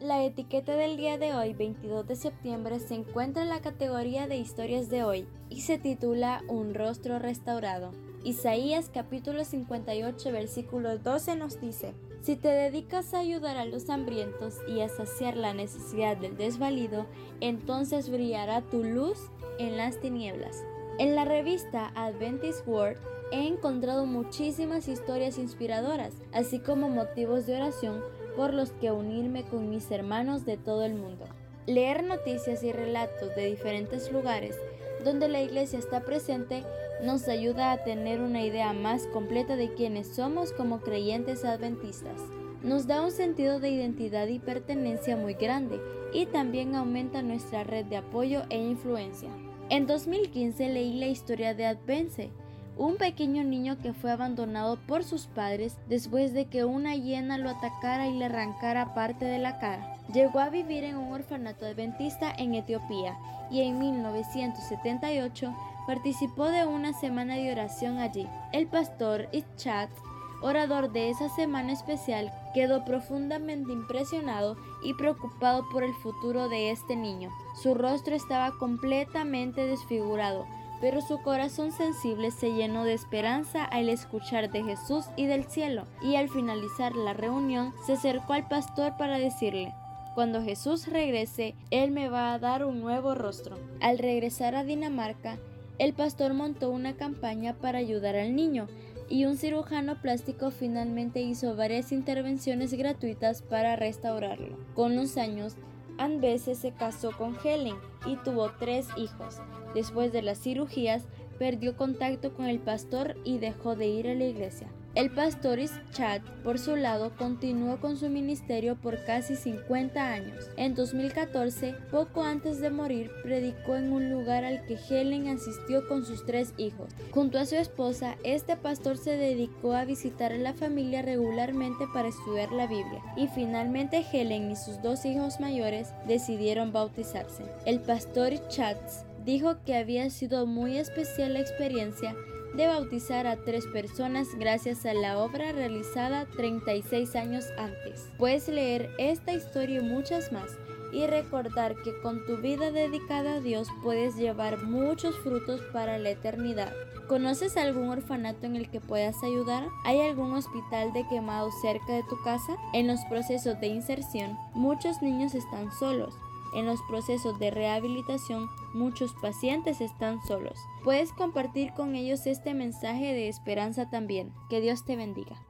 La etiqueta del día de hoy, 22 de septiembre, se encuentra en la categoría de historias de hoy y se titula Un rostro restaurado. Isaías capítulo 58 versículo 12 nos dice, Si te dedicas a ayudar a los hambrientos y a saciar la necesidad del desvalido, entonces brillará tu luz en las tinieblas. En la revista Adventist World he encontrado muchísimas historias inspiradoras, así como motivos de oración por los que unirme con mis hermanos de todo el mundo. Leer noticias y relatos de diferentes lugares donde la iglesia está presente nos ayuda a tener una idea más completa de quiénes somos como creyentes adventistas. Nos da un sentido de identidad y pertenencia muy grande y también aumenta nuestra red de apoyo e influencia. En 2015 leí la historia de Advence, un pequeño niño que fue abandonado por sus padres después de que una hiena lo atacara y le arrancara parte de la cara. Llegó a vivir en un orfanato adventista en Etiopía y en 1978 participó de una semana de oración allí. El pastor Itzchat, orador de esa semana especial, quedó profundamente impresionado y preocupado por el futuro de este niño. Su rostro estaba completamente desfigurado pero su corazón sensible se llenó de esperanza al escuchar de Jesús y del cielo, y al finalizar la reunión se acercó al pastor para decirle, cuando Jesús regrese, Él me va a dar un nuevo rostro. Al regresar a Dinamarca, el pastor montó una campaña para ayudar al niño, y un cirujano plástico finalmente hizo varias intervenciones gratuitas para restaurarlo. Con los años, Anbese se casó con Helen y tuvo tres hijos. Después de las cirugías, perdió contacto con el pastor y dejó de ir a la iglesia. El pastor Chad, por su lado, continuó con su ministerio por casi 50 años. En 2014, poco antes de morir, predicó en un lugar al que Helen asistió con sus tres hijos. Junto a su esposa, este pastor se dedicó a visitar a la familia regularmente para estudiar la Biblia. Y finalmente Helen y sus dos hijos mayores decidieron bautizarse. El pastor Chad dijo que había sido muy especial la experiencia de bautizar a tres personas gracias a la obra realizada 36 años antes. Puedes leer esta historia y muchas más y recordar que con tu vida dedicada a Dios puedes llevar muchos frutos para la eternidad. ¿Conoces algún orfanato en el que puedas ayudar? ¿Hay algún hospital de quemado cerca de tu casa? En los procesos de inserción, muchos niños están solos en los procesos de rehabilitación, muchos pacientes están solos. Puedes compartir con ellos este mensaje de esperanza también. Que Dios te bendiga.